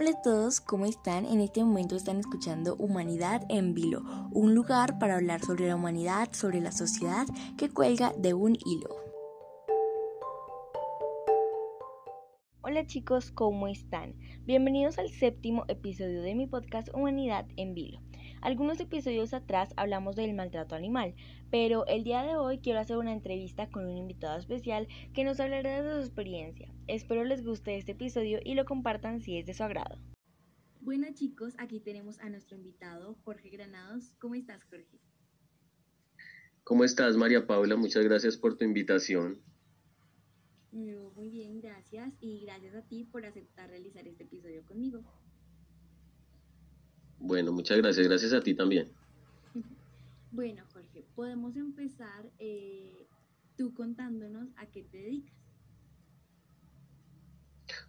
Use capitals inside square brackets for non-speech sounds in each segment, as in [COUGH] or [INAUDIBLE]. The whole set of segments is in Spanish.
Hola a todos, ¿cómo están? En este momento están escuchando Humanidad en Vilo, un lugar para hablar sobre la humanidad, sobre la sociedad que cuelga de un hilo. Hola chicos, ¿cómo están? Bienvenidos al séptimo episodio de mi podcast Humanidad en Vilo. Algunos episodios atrás hablamos del maltrato animal, pero el día de hoy quiero hacer una entrevista con un invitado especial que nos hablará de su experiencia. Espero les guste este episodio y lo compartan si es de su agrado. Bueno chicos, aquí tenemos a nuestro invitado Jorge Granados. ¿Cómo estás Jorge? ¿Cómo estás María Paula? Muchas gracias por tu invitación. Muy bien, gracias y gracias a ti por aceptar realizar este episodio conmigo. Bueno, muchas gracias. Gracias a ti también. [LAUGHS] Bueno, Jorge, podemos empezar eh, tú contándonos a qué te dedicas.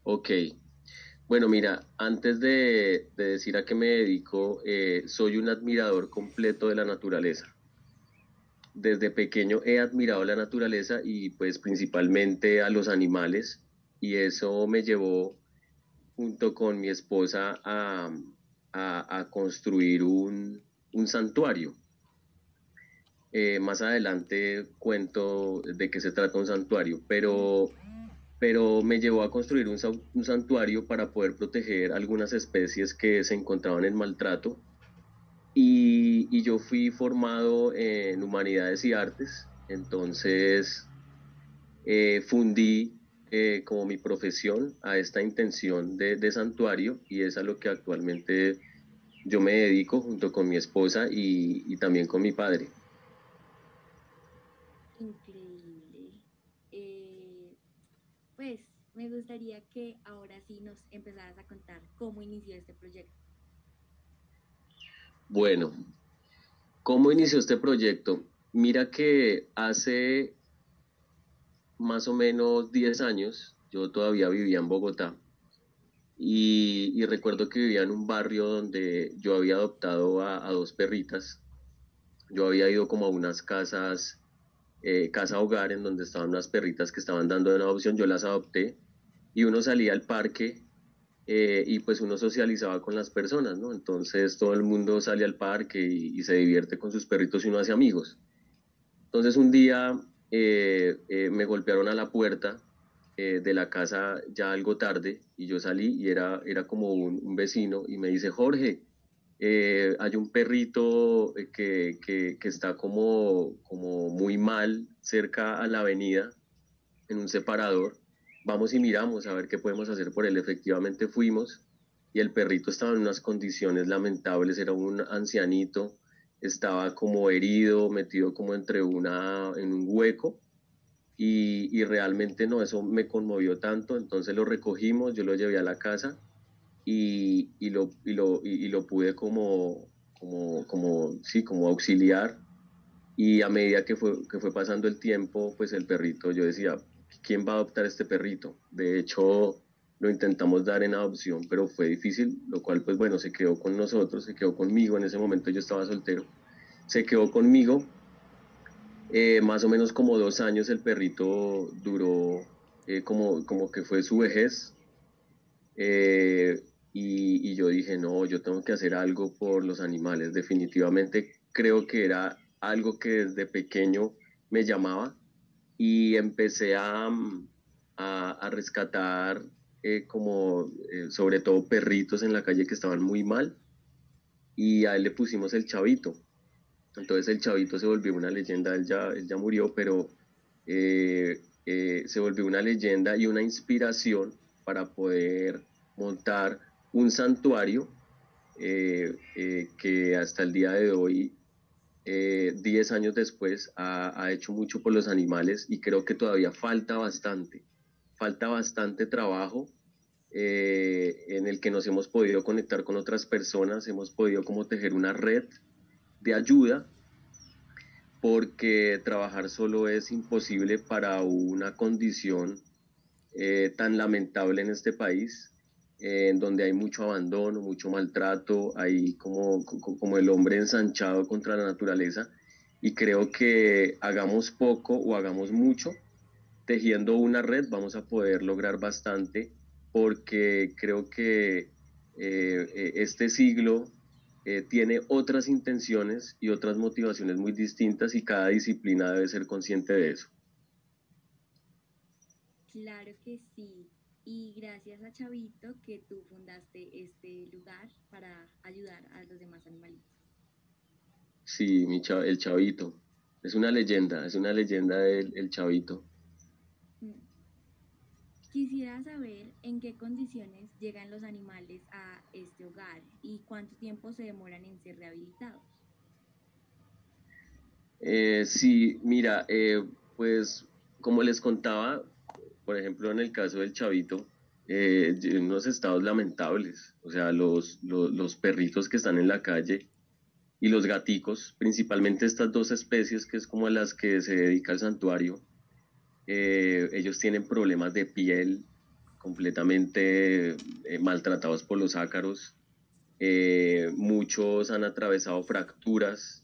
Ok. Bueno, mira, antes de, decir a qué me dedico, eh, soy un admirador completo de la naturaleza. Desde pequeño he admirado la naturaleza y pues principalmente a los animales y eso me llevó junto con mi esposa a, a, construir un, santuario. Eh, más adelante cuento de qué se trata un santuario, pero, me llevó a construir un, santuario para poder proteger algunas especies que se encontraban en maltrato. Y, yo fui formado en humanidades y artes, entonces eh, fundí eh, como mi profesión a esta intención de, santuario y es a lo que actualmente yo me dedico junto con mi esposa y, también con mi padre. Increíble. Eh, pues me gustaría que ahora sí nos empezaras a contar cómo inició este proyecto. Bueno, ¿cómo inició este proyecto? Mira que hace más o menos 10 años, yo todavía vivía en Bogotá y, recuerdo que vivía en un barrio donde yo había adoptado a, dos perritas. Yo había ido como a unas casas, eh, casa hogar, en donde estaban unas perritas que estaban dando una adopción, yo las adopté y uno salía al parque eh, y pues uno socializaba con las personas, ¿no? Entonces todo el mundo sale al parque y, y se divierte con sus perritos y uno hace amigos. Entonces un día eh, eh, me golpearon a la puerta eh, de la casa ya algo tarde y yo salí y era, era como un, vecino y me dice, Jorge, hay un perrito que, que, que, está como, como muy mal cerca a la avenida, en un separador, vamos y miramos a ver qué podemos hacer por él. Efectivamente fuimos y el perrito estaba en unas condiciones lamentables, era un ancianito, estaba como herido, metido como entre una, en un hueco. Y, realmente no, eso me conmovió tanto, entonces lo recogimos, yo lo llevé a la casa y, lo, y lo, y, lo pude como, como, como, sí, como auxiliar. Y a medida que fue, que fue pasando el tiempo, pues el perrito, yo decía, ¿quién va a adoptar este perrito? De hecho, lo intentamos dar en adopción, pero fue difícil, lo cual pues bueno, se quedó con nosotros, se quedó conmigo, en ese momento yo estaba soltero, se quedó conmigo, eh, más o menos como dos años el perrito duró eh, como, como que fue su vejez, eh, y, y yo dije, no, yo tengo que hacer algo por los animales, definitivamente creo que era algo que desde pequeño me llamaba y empecé a, a, a rescatar eh, como eh, sobre todo perritos en la calle que estaban muy mal y a él le pusimos el chavito. Entonces el chavito se volvió una leyenda, él ya, él ya murió, pero eh, se volvió una leyenda y una inspiración para poder montar un santuario que hasta el día de hoy, 10 años después, ha, ha hecho mucho por los animales y creo que todavía falta bastante falta bastante trabajo eh, en el que nos hemos podido conectar con otras personas, hemos podido como tejer una red de ayuda, porque trabajar solo es imposible para una condición eh, tan lamentable en este país, en donde hay mucho abandono, mucho maltrato, hay como, como el hombre ensanchado contra la naturaleza, y creo que hagamos poco o hagamos mucho, tejiendo una red vamos a poder lograr bastante porque creo que este siglo tiene otras intenciones y otras motivaciones muy distintas y cada disciplina debe ser consciente de eso. Claro que sí. Y gracias a Chavito que tú fundaste este lugar para ayudar a los demás animalitos. Sí, mi el Chavito. Es una leyenda, es una leyenda del el Chavito. Quisiera saber en qué condiciones llegan los animales a este hogar y cuánto tiempo se demoran en ser rehabilitados. Eh, sí, mira, eh, pues como les contaba, por ejemplo, en el caso del chavito, eh, unos estados lamentables, o sea, los, los, perritos que están en la calle y los gaticos, principalmente estas dos especies que es como a las que se dedica el santuario, eh, ellos tienen problemas de piel completamente eh, maltratados por los ácaros, muchos han atravesado fracturas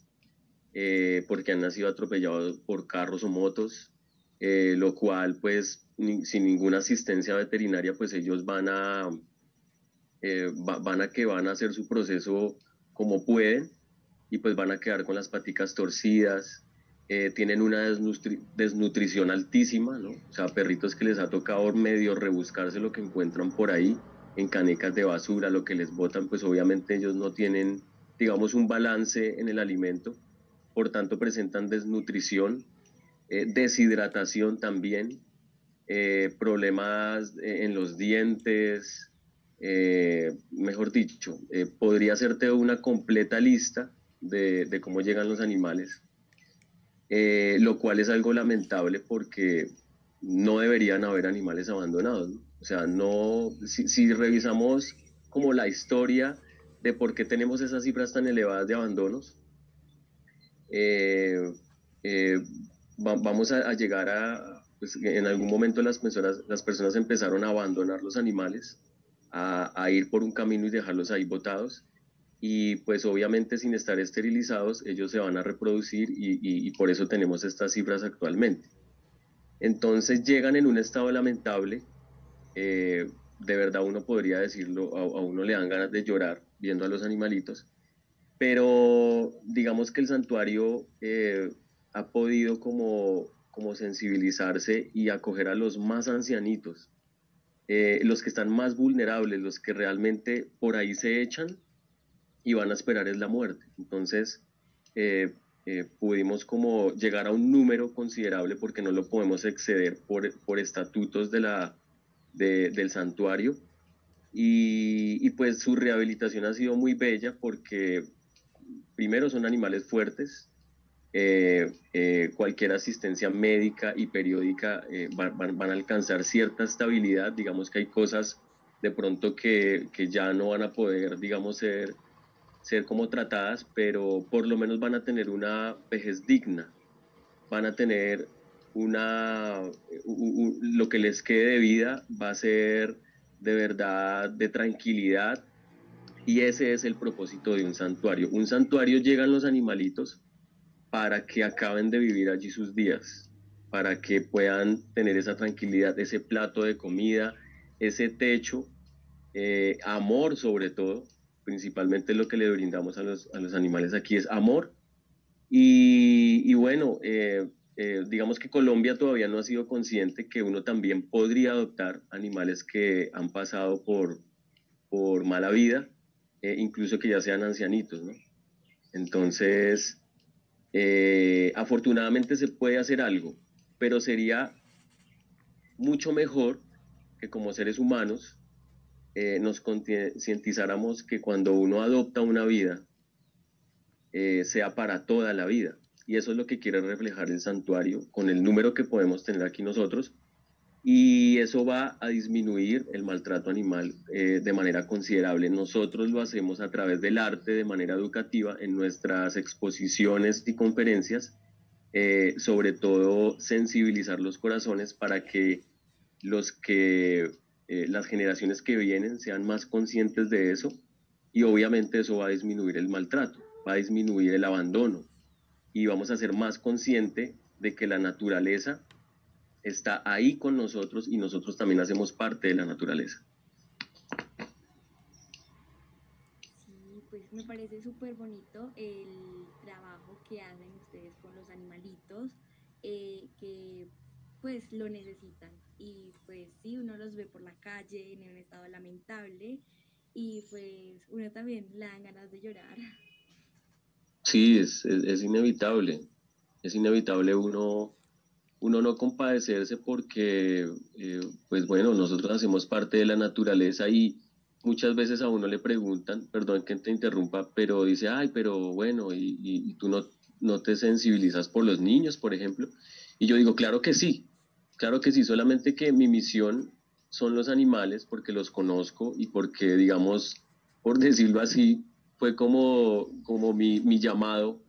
porque han nacido atropellados por carros o motos, lo cual pues sin ninguna asistencia veterinaria, pues ellos van a, eh, van a que van a hacer su proceso como pueden y pues van a quedar con las paticas torcidas, eh, tienen una desnutrición altísima, ¿no? O sea, perritos que les ha tocado medio rebuscarse lo que encuentran por ahí, en canecas de basura, lo que les botan, pues obviamente ellos no tienen, digamos, un balance en el alimento, por tanto presentan desnutrición, eh, deshidratación también, eh, problemas en los dientes, mejor dicho, podría hacerte una completa lista de, cómo llegan los animales, lo cual es algo lamentable porque no deberían haber animales abandonados. O sea, no, si, revisamos como la historia de por qué tenemos esas cifras tan elevadas de abandonos, vamos a, llegar a, pues, en algún momento las personas, las personas empezaron a abandonar los animales, a, ir por un camino y dejarlos ahí botados. Y pues obviamente sin estar esterilizados, ellos se van a reproducir y, por eso tenemos estas cifras actualmente. Entonces llegan en un estado lamentable, eh, de verdad uno podría decirlo, a, uno le dan ganas de llorar viendo a los animalitos, pero digamos que el santuario eh, ha podido como como sensibilizarse y acoger a los más ancianitos, eh, los que están más vulnerables, los que realmente por ahí se echan y van a esperar es la muerte. Entonces, eh, eh, pudimos como llegar a un número considerable porque no lo podemos exceder por, por estatutos de la, del santuario. Y, y, pues su rehabilitación ha sido muy bella porque primero son animales fuertes, eh, eh, cualquier asistencia médica y periódica eh, van, a alcanzar cierta estabilidad. Digamos que hay cosas de pronto que, que, ya no van a poder, digamos, ser, ser como tratadas, pero por lo menos van a tener una vejez digna, van a tener una, lo que les quede de vida va a ser de verdad de tranquilidad y ese es el propósito de un santuario. Un santuario llegan los animalitos para que acaben de vivir allí sus días, para que puedan tener esa tranquilidad, ese plato de comida, ese techo, eh, amor sobre todo, principalmente lo que le brindamos a los, animales aquí es amor. Y, bueno, eh, eh, digamos que Colombia todavía no ha sido consciente que uno también podría adoptar animales que han pasado por, por mala vida, incluso que ya sean ancianitos, ¿no? Entonces, eh, afortunadamente se puede hacer algo, pero sería mucho mejor que como seres humanos eh, nos concientizáramos que cuando uno adopta una vida, eh, sea para toda la vida. Y eso es lo que quiere reflejar el santuario con el número que podemos tener aquí nosotros y eso va a disminuir el maltrato animal eh, de manera considerable. Nosotros lo hacemos a través del arte de manera educativa en nuestras exposiciones y conferencias, sobre todo sensibilizar los corazones para que los que eh, las generaciones que vienen sean más conscientes de eso y obviamente eso va a disminuir el maltrato, va a disminuir el abandono y vamos a ser más conscientes de que la naturaleza está ahí con nosotros y nosotros también hacemos parte de la naturaleza. pues me parece súper bonito el trabajo que hacen ustedes con los animalitos, eh, que pues lo necesitan. Y pues sí, uno los ve por la calle en un estado lamentable y pues uno también le dan ganas de llorar. Sí, es, es, inevitable. Es inevitable uno, uno no compadecerse porque, eh, pues bueno, nosotros hacemos parte de la naturaleza y muchas veces a uno le preguntan, perdón que te interrumpa, pero dice, ay, pero bueno, y, y, tú no, no te sensibilizas por los niños, por ejemplo. Y yo digo, claro que sí, claro que sí, solamente que mi misión son los animales porque los conozco y porque, digamos, por decirlo así, fue como, como mi, mi llamado.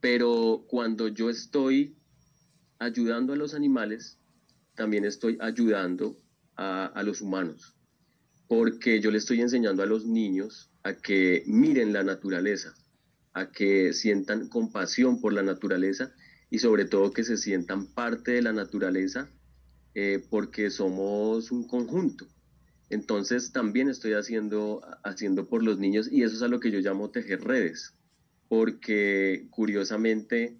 Pero cuando yo estoy ayudando a los animales, también estoy ayudando a, a los humanos porque yo le estoy enseñando a los niños a que miren la naturaleza, a que sientan compasión por la naturaleza y sobre todo que se sientan parte de la naturaleza eh, porque somos un conjunto. Entonces también estoy haciendo, haciendo por los niños y eso es a lo que yo llamo tejer redes, porque curiosamente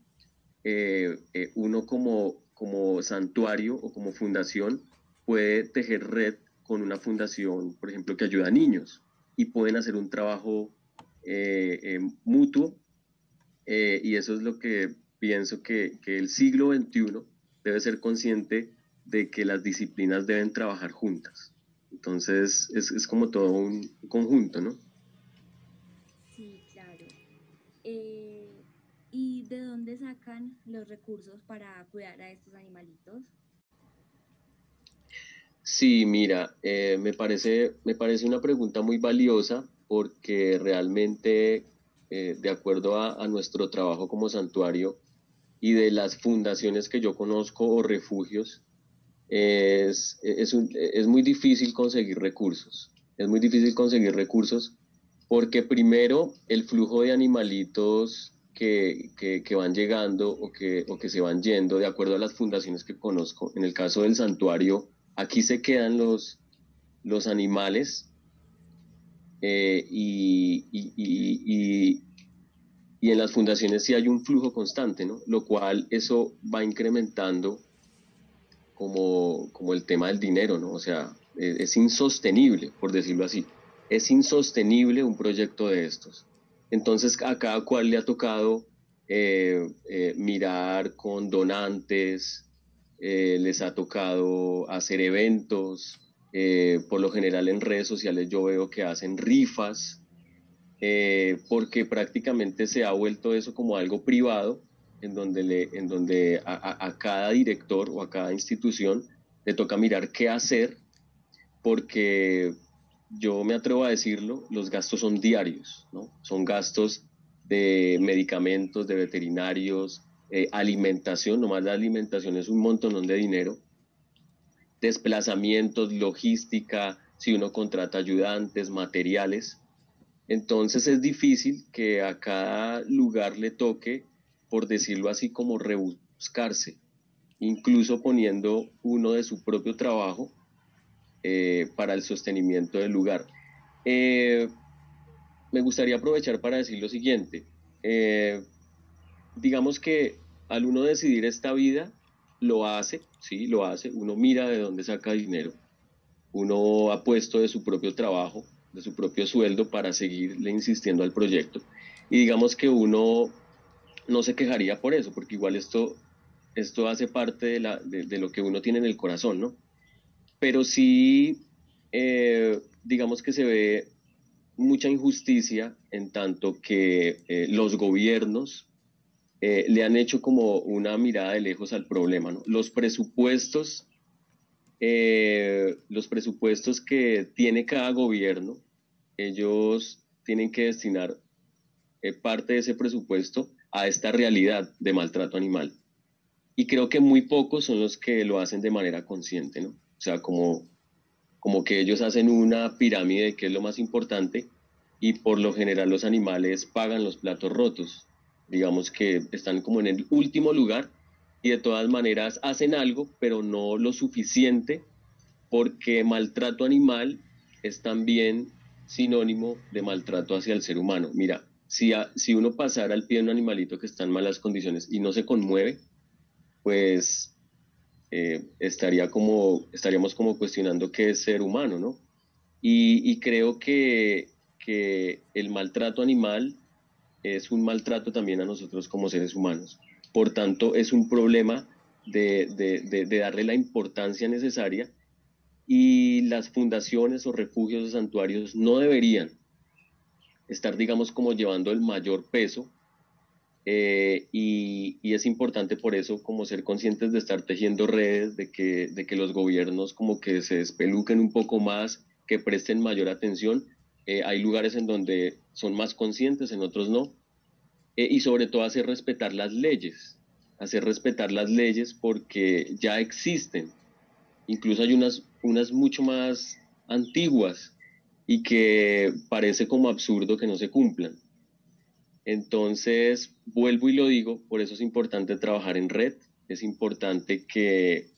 eh, eh, uno como, como santuario o como fundación puede tejer red con una fundación, por ejemplo, que ayuda a niños y pueden hacer un trabajo mutuo y eso es lo que pienso que, que, el siglo XXI debe ser consciente de que las disciplinas deben trabajar juntas. Entonces es, es como todo un conjunto, ¿no? Sí, claro. ¿Y de dónde sacan los recursos para cuidar a estos animalitos? Sí, mira, eh, me, parece, me parece una pregunta muy valiosa porque realmente, eh, de acuerdo a, nuestro trabajo como santuario y de las fundaciones que yo conozco o refugios, es, es, muy difícil conseguir recursos. Es muy difícil conseguir recursos porque primero el flujo de animalitos que, que, van llegando o que, o que se van yendo, de acuerdo a las fundaciones que conozco, en el caso del santuario, Aquí se quedan los, los animales eh, y, en las fundaciones sí hay un flujo constante, ¿no? Lo cual eso va incrementando como, como el tema del dinero, ¿no? O sea, e, es, insostenible, por decirlo así. Es insostenible un proyecto de estos. Entonces a cada cual le ha tocado eh, eh, mirar con donantes, eh, les ha tocado hacer eventos, por lo general en redes sociales yo veo que hacen rifas, eh, porque prácticamente se ha vuelto eso como algo privado, en donde, le, en donde a, cada director o a cada institución le toca mirar qué hacer, porque yo me atrevo a decirlo, los gastos son diarios, ¿no? Son gastos de medicamentos, de veterinarios, eh, alimentación, nomás la alimentación es un montón de dinero, desplazamientos, logística, si uno contrata ayudantes, materiales. Entonces es difícil que a cada lugar le toque, por decirlo así, como rebuscarse, incluso poniendo uno de su propio trabajo eh, para el sostenimiento del lugar. Eh, me gustaría aprovechar para decir lo siguiente. Digamos que al uno decidir esta vida, lo hace, sí, lo hace, uno mira de dónde saca dinero, uno ha puesto de su propio trabajo, de su propio sueldo para seguirle insistiendo al proyecto. Y digamos que uno no se quejaría por eso, porque igual esto, esto hace parte de, la, de, lo que uno tiene en el corazón, ¿no? Pero sí, eh, digamos que se ve mucha injusticia en tanto que eh, los gobiernos eh, le han hecho como una mirada de lejos al problema. Los presupuestos, eh, los presupuestos que tiene cada gobierno, ellos tienen que destinar eh, parte de ese presupuesto a esta realidad de maltrato animal. Y creo que muy pocos son los que lo hacen de manera consciente, ¿no? O sea, como, como que ellos hacen una pirámide que es lo más importante y por lo general los animales pagan los platos rotos digamos que están como en el último lugar y de todas maneras hacen algo, pero no lo suficiente, porque maltrato animal es también sinónimo de maltrato hacia el ser humano. Mira, si, si uno pasara al pie de un animalito que está en malas condiciones y no se conmueve, pues eh, estaría como, estaríamos como cuestionando qué es ser humano, ¿no? Y, creo que, que, el maltrato animal es un maltrato también a nosotros como seres humanos. Por tanto, es un problema de, darle la importancia necesaria y las fundaciones o refugios o santuarios no deberían estar, digamos, como llevando el mayor peso eh, y, es importante por eso como ser conscientes de estar tejiendo redes, de que, de que los gobiernos como que se despeluquen un poco más, que presten mayor atención. Eh, hay lugares en donde son más conscientes, en otros no. Eh, y sobre todo hacer respetar las leyes, hacer respetar las leyes porque ya existen. Incluso hay unas, unas mucho más antiguas y que parece como absurdo que no se cumplan. Entonces, vuelvo y lo digo, por eso es importante trabajar en red, es importante que,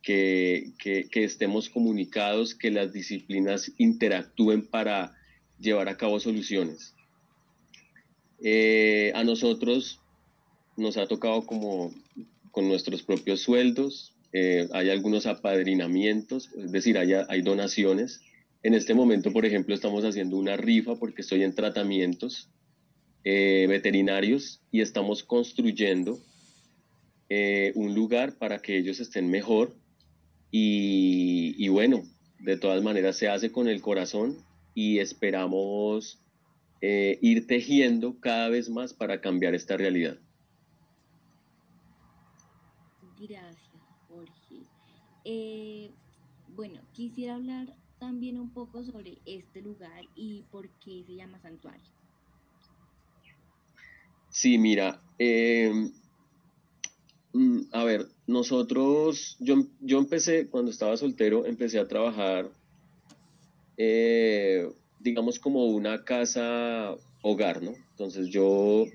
que, estemos comunicados, que las disciplinas interactúen para llevar a cabo soluciones. Eh, a nosotros nos ha tocado como con nuestros propios sueldos, eh, hay algunos apadrinamientos, es decir, hay, hay donaciones. En este momento, por ejemplo, estamos haciendo una rifa porque estoy en tratamientos eh, veterinarios y estamos construyendo un lugar para que ellos estén mejor y, bueno, de todas maneras se hace con el corazón y esperamos eh, ir tejiendo cada vez más para cambiar esta realidad. Gracias, Jorge. bueno, quisiera hablar también un poco sobre este lugar y por qué se llama santuario. Sí, mira, em, mm, a ver, nosotros, yo, yo empecé, cuando estaba soltero, empecé a trabajar, eh, digamos, como una casa hogar, ¿no? Entonces yo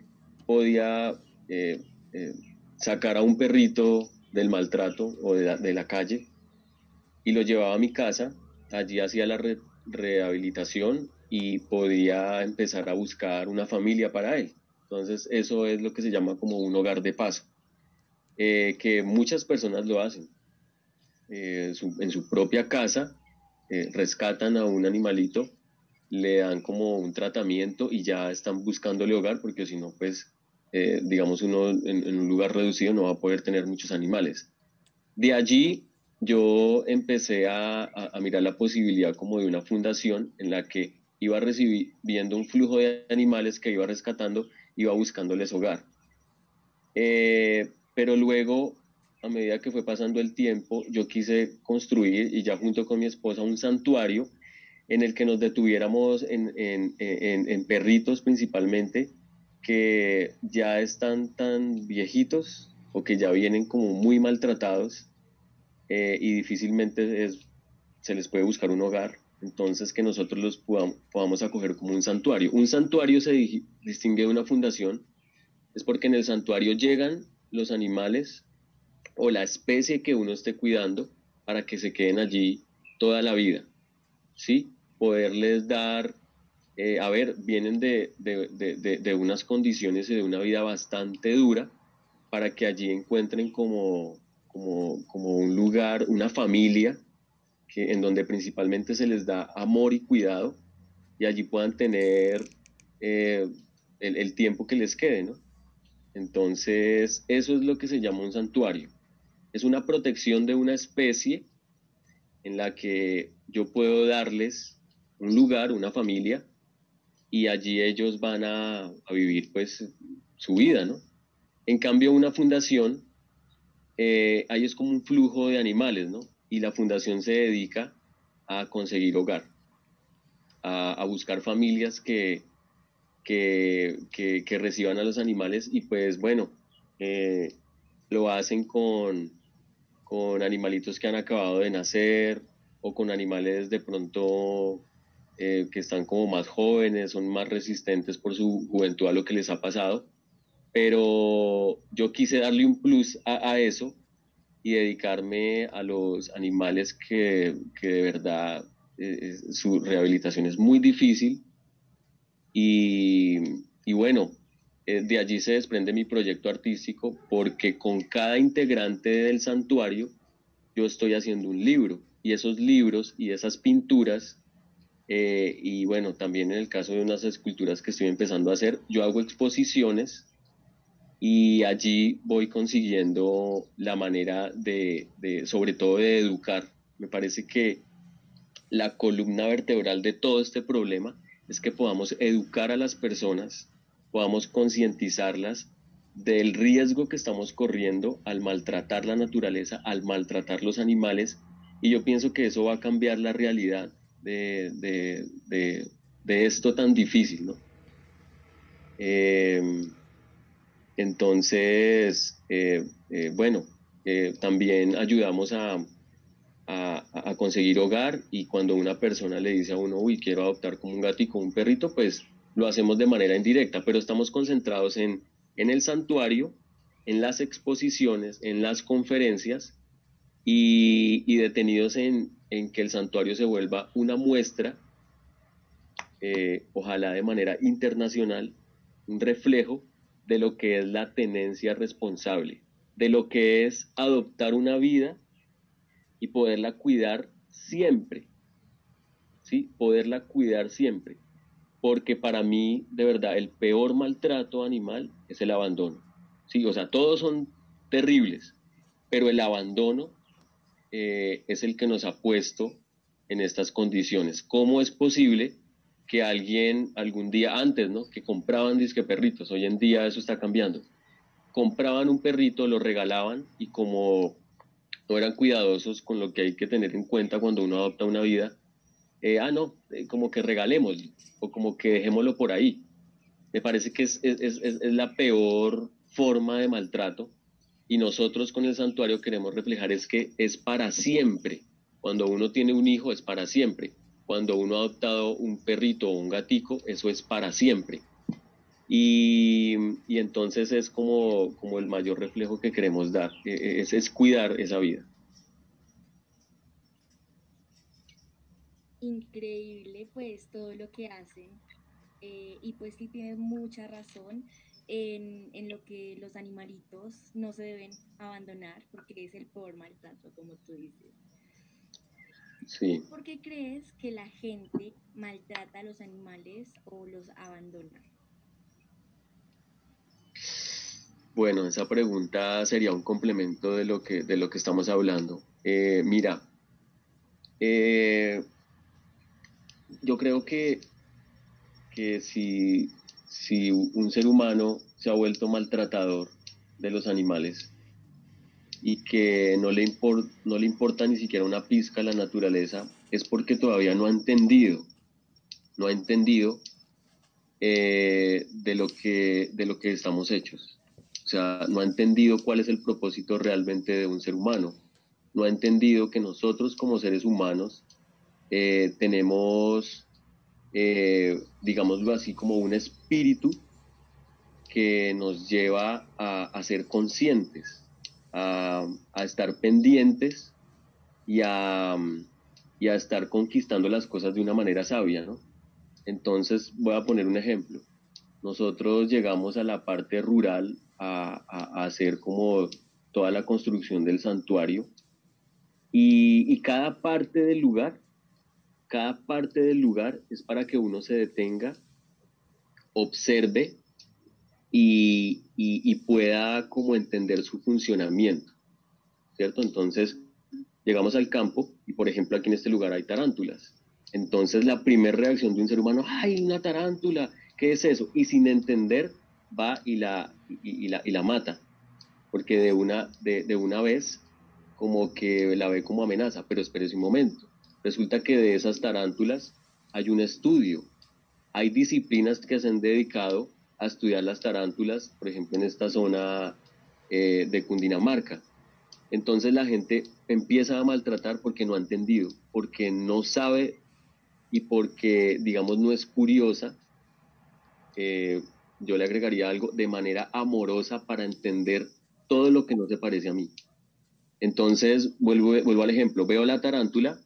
podía eh, eh, sacar a un perrito del maltrato o de la, de la, calle y lo llevaba a mi casa, allí hacía la rehabilitación y podía empezar a buscar una familia para él. Entonces, eso es lo que se llama como un hogar de paso, eh, que muchas personas lo hacen. Eh, en su propia casa eh, rescatan a un animalito, le dan como un tratamiento y ya están buscándole hogar, porque si no, pues, digamos, uno en, un lugar reducido no va a poder tener muchos animales. De allí yo empecé a, a mirar la posibilidad como de una fundación en la que iba recibiendo un flujo de animales que iba rescatando iba buscándoles hogar. Eh, pero luego, a medida que fue pasando el tiempo, yo quise construir, y ya junto con mi esposa, un santuario en el que nos detuviéramos en, perritos principalmente, que ya están tan viejitos o que ya vienen como muy maltratados eh, y difícilmente se les puede buscar un hogar entonces que nosotros los podamos, acoger como un santuario. Un santuario se distingue de una fundación, es porque en el santuario llegan los animales o la especie que uno esté cuidando para que se queden allí toda la vida, ¿sí? Poderles dar, eh, a ver, vienen de, de, unas condiciones y de una vida bastante dura para que allí encuentren como, como, como un lugar, una familia, en donde principalmente se les da amor y cuidado y allí puedan tener eh, el, tiempo que les quede, ¿no? Entonces, eso es lo que se llama un santuario. Es una protección de una especie en la que yo puedo darles un lugar, una familia, y allí ellos van a, vivir pues su vida, ¿no? En cambio, una fundación, eh, ahí es como un flujo de animales, ¿no? y la fundación se dedica a conseguir hogar, a, buscar familias que, que, reciban a los animales y pues bueno, eh, lo hacen con, con animalitos que han acabado de nacer o con animales de pronto eh, que están como más jóvenes, son más resistentes por su juventud a lo que les ha pasado. Pero yo quise darle un plus a eso y dedicarme a los animales que, que de verdad su rehabilitación es muy difícil y, y bueno, de allí se desprende mi proyecto artístico porque con cada integrante del santuario yo estoy haciendo un libro y esos libros y esas pinturas eh, y bueno, también en el caso de unas esculturas que estoy empezando a hacer, yo hago exposiciones y allí voy consiguiendo la manera de, de, sobre todo de educar. Me parece que la columna vertebral de todo este problema es que podamos educar a las personas, podamos concientizarlas del riesgo que estamos corriendo al maltratar la naturaleza, al maltratar los animales, y yo pienso que eso va a cambiar la realidad de, esto tan difícil, ¿no? Em, entonces, eh, eh, bueno, eh, también ayudamos a, a, conseguir hogar y cuando una persona le dice a uno, uy, quiero adoptar como un gatito o un perrito, pues lo hacemos de manera indirecta, pero estamos concentrados en, en el santuario, en las exposiciones, en las conferencias y, detenidos en, que el santuario se vuelva una muestra, eh, ojalá de manera internacional, un reflejo de lo que es la tenencia responsable, de lo que es adoptar una vida y poderla cuidar siempre, ¿sí? Poderla cuidar siempre, porque para mí, de verdad, el peor maltrato animal es el abandono, ¿sí? O sea, todos son terribles, pero el abandono eh, es el que nos ha puesto en estas condiciones. ¿Cómo es posible que alguien algún día antes, ¿no? Que compraban disque perritos, hoy en día eso está cambiando. Compraban un perrito, lo regalaban y como no eran cuidadosos con lo que hay que tener en cuenta cuando uno adopta una vida, eh, ah, no, eh, como que regalemos o como que dejémoslo por ahí. Me parece que es, es, es, es la peor forma de maltrato y nosotros con el santuario queremos reflejar es que es para siempre. Cuando uno tiene un hijo es para siempre. Cuando uno ha adoptado un perrito o un gatico, eso es para siempre. Y, entonces es como, como el mayor reflejo que queremos dar, e, e, es, es cuidar esa vida. Increíble pues todo lo que hacen eh, y pues sí tiene mucha razón en, lo que los animalitos no se deben abandonar porque es el peor maltrato, como tú dices. Sí. ¿Por qué crees que la gente maltrata a los animales o los abandona? Bueno, esa pregunta sería un complemento de lo que, de lo que estamos hablando. Eh, mira, eh, yo creo que, que si, si un ser humano se ha vuelto maltratador de los animales y que no le, importa ni siquiera una pizca la naturaleza, es porque todavía no ha entendido, no ha entendido eh, de, lo que, de lo que estamos hechos. O sea, no ha entendido cuál es el propósito realmente de un ser humano. No ha entendido que nosotros como seres humanos eh, tenemos eh, digámoslo así, como un espíritu que nos lleva a, ser conscientes, a, estar pendientes y a, estar conquistando las cosas de una manera sabia, ¿no? Entonces, voy a poner un ejemplo. Nosotros llegamos a la parte rural a, hacer como toda la construcción del santuario y cada parte del lugar cada parte del lugar es para que uno se detenga, observe y, pueda como entender su funcionamiento, ¿cierto? Entonces, llegamos al campo y, por ejemplo, aquí en este lugar hay tarántulas. Entonces, la primera reacción de un ser humano, ¡ay, una tarántula! ¿Qué es eso? Y sin entender, va y la, y, la, y la mata, porque de una, de, de una vez como que la ve como amenaza, pero espere un momento Resulta que de esas tarántulas hay un estudio. Hay disciplinas que se han dedicado a estudiar las tarántulas, por ejemplo, en esta zona eh, de Cundinamarca. Entonces la gente empieza a maltratar porque no ha entendido, porque no sabe y porque, digamos, no es curiosa. Eh, yo le agregaría algo de manera amorosa para entender todo lo que no se parece a mí. Entonces, vuelvo, vuelvo al ejemplo, veo la tarántula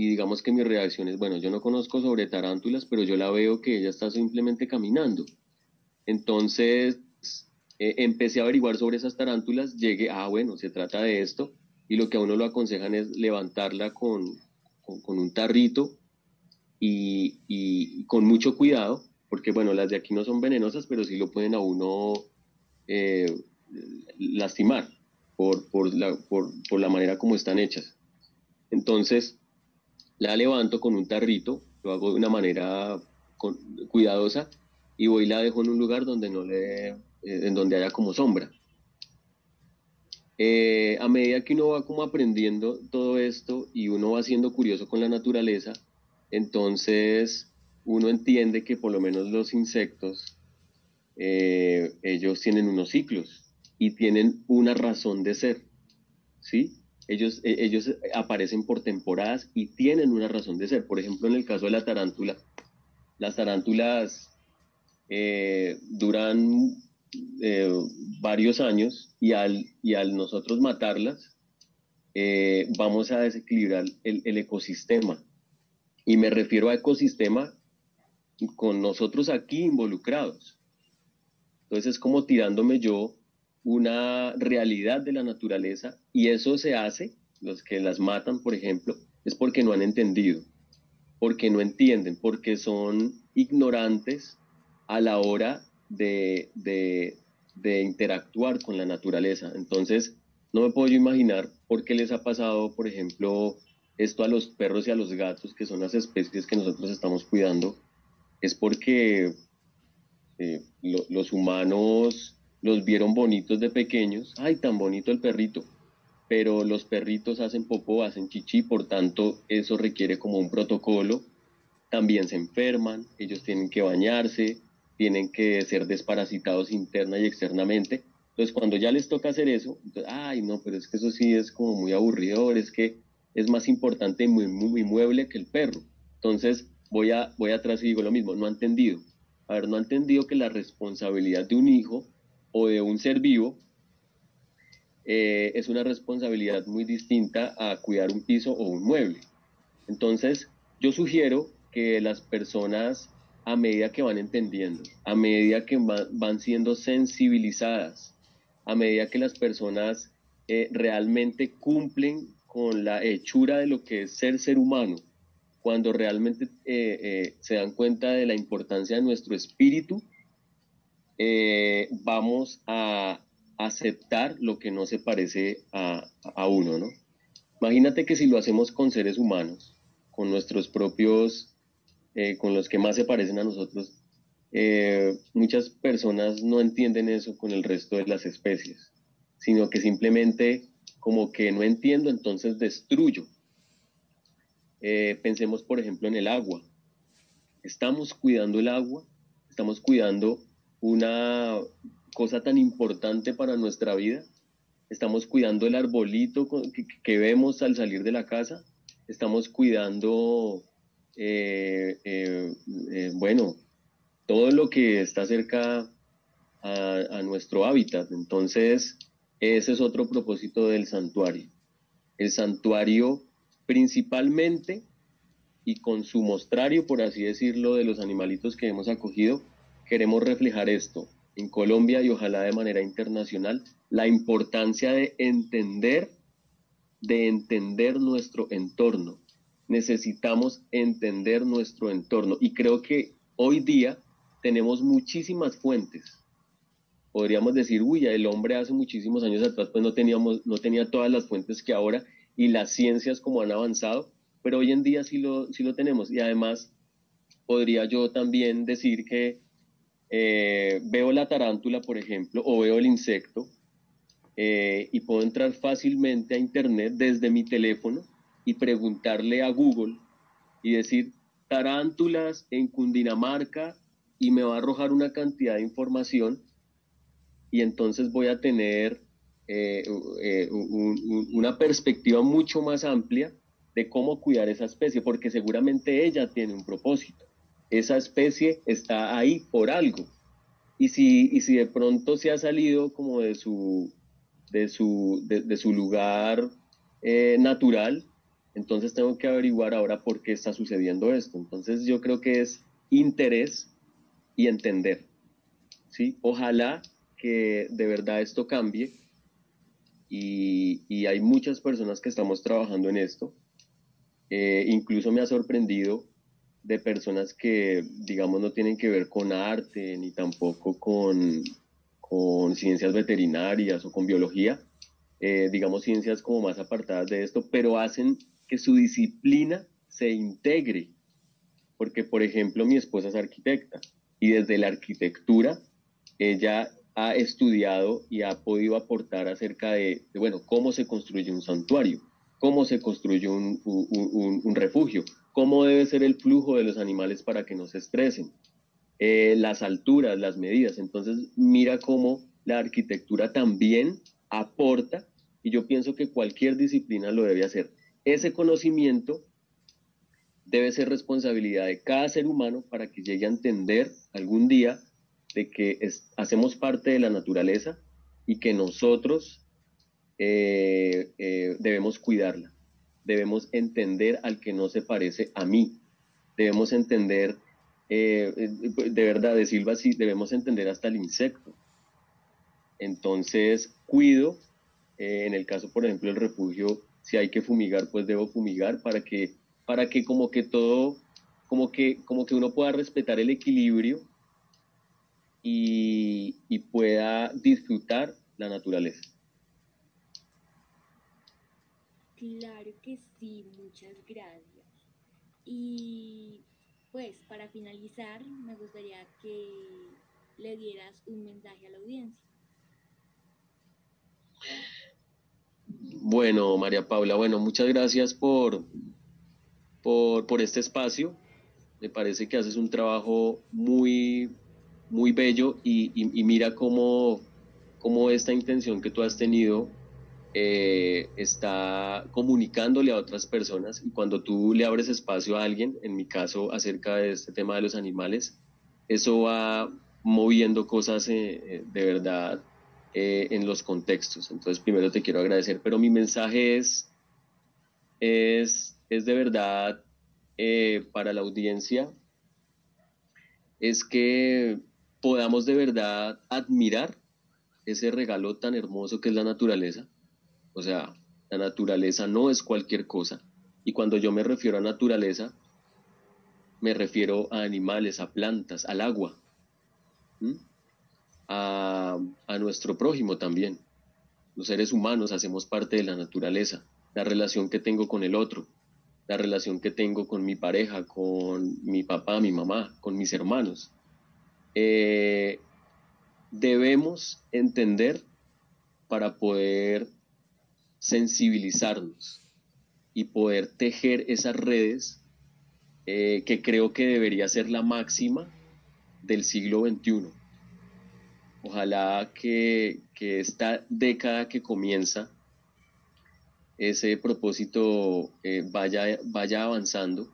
y digamos que mi reacción es, bueno, yo no conozco sobre tarántulas, pero yo la veo que ella está simplemente caminando. Entonces eh, empecé a averiguar sobre esas tarántulas, llegué, ah, bueno, se trata de esto, y lo que a uno lo aconsejan es levantarla con, con, un tarrito y, y, con mucho cuidado, porque bueno, las de aquí no son venenosas, pero sí lo pueden a uno eh, lastimar por, por, la, por, por la manera como están hechas. Entonces, la levanto con un tarrito, lo hago de una manera cuidadosa y voy y la dejo en un lugar donde no le, eh, en donde haya como sombra. Eh, a medida que uno va como aprendiendo todo esto y uno va siendo curioso con la naturaleza, entonces uno entiende que por lo menos los insectos, eh, ellos tienen unos ciclos y tienen una razón de ser, ¿sí? Ellos, e, ellos aparecen por temporadas y tienen una razón de ser. Por ejemplo, en el caso de la tarántula, las tarántulas eh, duran eh, varios años y al, y al nosotros matarlas, eh, vamos a desequilibrar el, el, ecosistema. Y me refiero a ecosistema con nosotros aquí involucrados. Entonces es como tirándome yo una realidad de la naturaleza y eso se hace, los que las matan, por ejemplo, es porque no han entendido, porque no entienden, porque son ignorantes a la hora de, de, interactuar con la naturaleza. Entonces, no me puedo imaginar por qué les ha pasado, por ejemplo, esto a los perros y a los gatos, que son las especies que nosotros estamos cuidando, es porque eh, los humanos los vieron bonitos de pequeños, ay, tan bonito el perrito, pero los perritos hacen popó, hacen chichi, por tanto eso requiere como un protocolo, también se enferman, ellos tienen que bañarse, tienen que ser desparasitados interna y externamente, entonces cuando ya les toca hacer eso, ay, no, pero es que eso sí es como muy aburridor, es que es más importante muy, muy, mueble que el perro, entonces voy, a, voy atrás y digo lo mismo, no ha entendido, a ver, no ha entendido que la responsabilidad de un hijo o de un ser vivo, eh, es una responsabilidad muy distinta a cuidar un piso o un mueble. Entonces, yo sugiero que las personas, a medida que van entendiendo, a medida que van siendo sensibilizadas, a medida que las personas eh, realmente cumplen con la hechura de lo que es ser ser humano, cuando realmente eh, se dan cuenta de la importancia de nuestro espíritu, eh, vamos a aceptar lo que no se parece a, uno, ¿no? Imagínate que si lo hacemos con seres humanos, con nuestros propios, eh, con los que más se parecen a nosotros, eh, muchas personas no entienden eso con el resto de las especies, sino que simplemente como que no entiendo, entonces destruyo. pensemos, por ejemplo, en el agua. Estamos cuidando el agua, estamos cuidando una cosa tan importante para nuestra vida. Estamos cuidando el arbolito que, vemos al salir de la casa. Estamos cuidando, eh, eh, eh, bueno, todo lo que está cerca a, a nuestro hábitat. Entonces, ese es otro propósito del santuario. El santuario principalmente y con su mostrario, por así decirlo, de los animalitos que hemos acogido, queremos reflejar esto en Colombia y ojalá de manera internacional, la importancia de entender, de entender nuestro entorno. Necesitamos entender nuestro entorno y creo que hoy día tenemos muchísimas fuentes. Podríamos decir, uy, el hombre hace muchísimos años atrás pues no, teníamos, no tenía todas las fuentes que ahora y las ciencias como han avanzado, pero hoy en día sí lo, sí lo tenemos. Y además podría yo también decir que eh, veo la tarántula, por ejemplo, o veo el insecto, eh, y puedo entrar fácilmente a Internet desde mi teléfono y preguntarle a Google y decir tarántulas en Cundinamarca y me va a arrojar una cantidad de información y entonces voy a tener eh, una perspectiva mucho más amplia de cómo cuidar esa especie, porque seguramente ella tiene un propósito esa especie está ahí por algo. Y si, y si de pronto se ha salido como de su, de su, de, su lugar eh, natural, Entonces tengo que averiguar ahora por qué está sucediendo esto. Entonces yo creo que es interés y entender. ¿sí? Ojalá que de verdad esto cambie y, y hay muchas personas que estamos trabajando en esto. Eh, incluso me ha sorprendido de personas que, digamos, no tienen que ver con arte ni tampoco con, con ciencias veterinarias o con biología, eh, digamos, ciencias como más apartadas de esto, pero hacen que su disciplina se integre. Porque, por ejemplo, mi esposa es arquitecta y desde la arquitectura ella ha estudiado y ha podido aportar acerca de, bueno, cómo se construye un santuario, cómo se construye un, un, refugio, cómo debe ser el flujo de los animales para que no se estresen, eh, las alturas, las medidas. Entonces, mira cómo la arquitectura también aporta y yo pienso que cualquier disciplina lo debe hacer. Ese conocimiento debe ser responsabilidad de cada ser humano para que llegue a entender algún día de que hacemos parte de la naturaleza y que nosotros eh, eh, debemos cuidarla. Debemos entender al que no se parece a mí. Debemos entender, eh, de verdad, de Silva, sí, debemos entender hasta el insecto. Entonces, cuido, en el caso, por ejemplo, el refugio, si hay que fumigar, pues debo fumigar para que, para que como que todo, como que, como que uno pueda respetar el equilibrio y pueda disfrutar la naturaleza. Claro que sí, muchas gracias. Y pues para finalizar, me gustaría que le dieras un mensaje a la audiencia. Bueno, María Paula, bueno, muchas gracias por, por, por este espacio. Me parece que haces un trabajo muy, muy bello y, mira cómo, cómo, esta intención que tú has tenido eh, está comunicándole a otras personas y cuando tú le abres espacio a alguien, en mi caso acerca de este tema de los animales, eso va moviendo cosas eh, eh, de verdad en los contextos. Entonces primero te quiero agradecer, pero mi mensaje es, es, es de verdad para la audiencia, es que podamos de verdad admirar ese regalo tan hermoso que es la naturaleza. O sea, la naturaleza no es cualquier cosa. Y cuando yo me refiero a naturaleza, me refiero a animales, a plantas, al agua, a, nuestro prójimo también. Los seres humanos hacemos parte de la naturaleza, la relación que tengo con el otro, la relación que tengo con mi pareja, con mi papá, mi mamá, con mis hermanos. Eh, debemos entender para poder sensibilizarnos y poder tejer esas redes eh, que creo que debería ser la máxima del siglo XXI. Ojalá que, esta década que comienza, ese propósito eh, vaya, vaya avanzando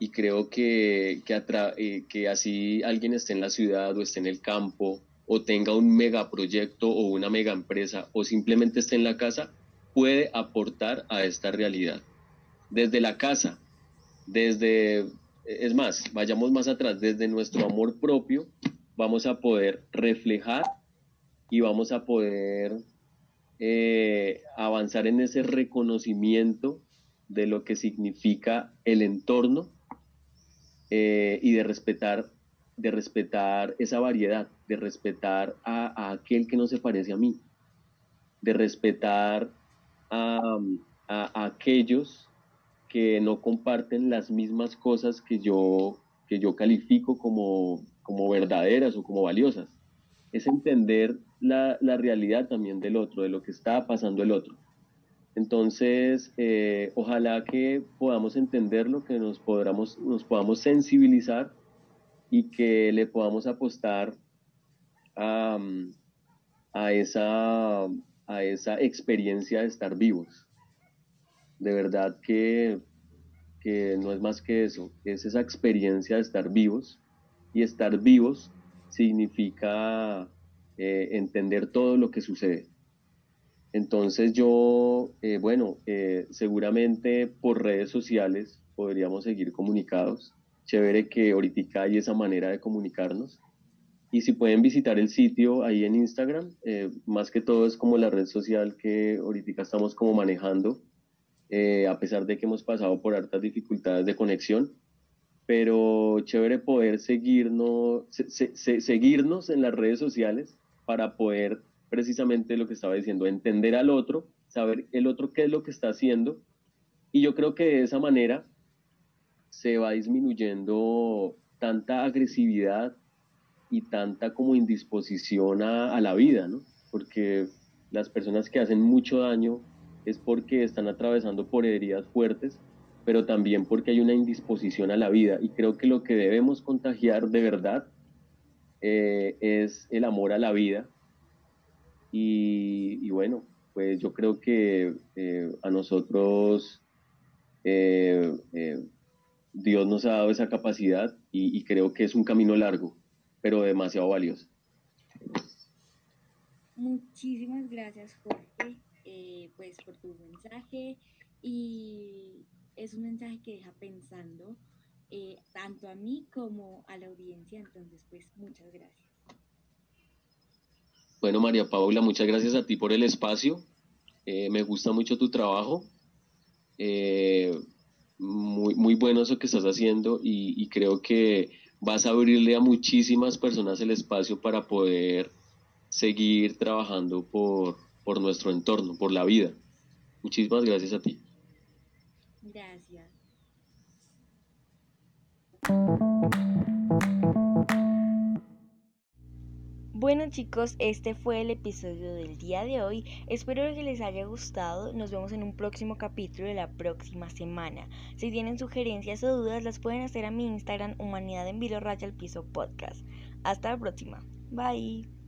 y creo que, que, eh, que, así alguien esté en la ciudad o esté en el campo o tenga un megaproyecto o una mega empresa o simplemente esté en la casa, puede aportar a esta realidad. Desde la casa, desde, es más, vayamos más atrás, desde nuestro amor propio vamos a poder reflejar y vamos a poder eh, avanzar en ese reconocimiento de lo que significa el entorno eh, y de respetar, de respetar esa variedad, de respetar a, aquel que no se parece a mí, de respetar a, aquellos que no comparten las mismas cosas que yo, que yo califico como, como verdaderas o como valiosas. Es entender la, la realidad también del otro, de lo que está pasando el otro. Entonces, eh, ojalá que podamos entenderlo, que nos, podamos, nos podamos sensibilizar y que le podamos apostar a, esa, a esa experiencia de estar vivos. De verdad que, no es más que eso, es esa experiencia de estar vivos y estar vivos significa eh, entender todo lo que sucede Entonces yo, eh, bueno, eh, seguramente por redes sociales podríamos seguir comunicados. Chévere que ahorita hay esa manera de comunicarnos. Y si pueden visitar el sitio ahí en Instagram, eh, más que todo es como la red social que ahorita estamos como manejando, a pesar de que hemos pasado por hartas dificultades de conexión. Pero chévere poder seguirnos, seguirnos en las redes sociales para poder precisamente lo que estaba diciendo, entender al otro, saber el otro qué es lo que está haciendo. Y yo creo que de esa manera se va disminuyendo tanta agresividad y tanta como indisposición a, la vida, ¿no? Porque las personas que hacen mucho daño es porque están atravesando por heridas fuertes, pero también porque hay una indisposición a la vida. Y creo que lo que debemos contagiar de verdad eh, es el amor a la vida, y, bueno, pues yo creo que eh, a nosotros eh, Dios nos ha dado esa capacidad y, creo que es un camino largo, pero demasiado valioso. Muchísimas gracias, Jorge, pues por tu mensaje y es un mensaje que deja pensando tanto a mí como a la audiencia, entonces pues muchas gracias. Bueno, María Paula, muchas gracias a ti por el espacio. Eh, me gusta mucho tu trabajo. Eh, muy, muy bueno eso que estás haciendo y, creo que vas a abrirle a muchísimas personas el espacio para poder seguir trabajando por, por nuestro entorno, por la vida. Muchísimas gracias a ti. Gracias. Bueno chicos, este fue el episodio del día de hoy. Espero que les haya gustado. Nos vemos en un próximo capítulo de la próxima semana. Si tienen sugerencias o dudas, las pueden hacer a mi Instagram Humanidad en Vilo al Piso Podcast. Hasta la próxima. Bye.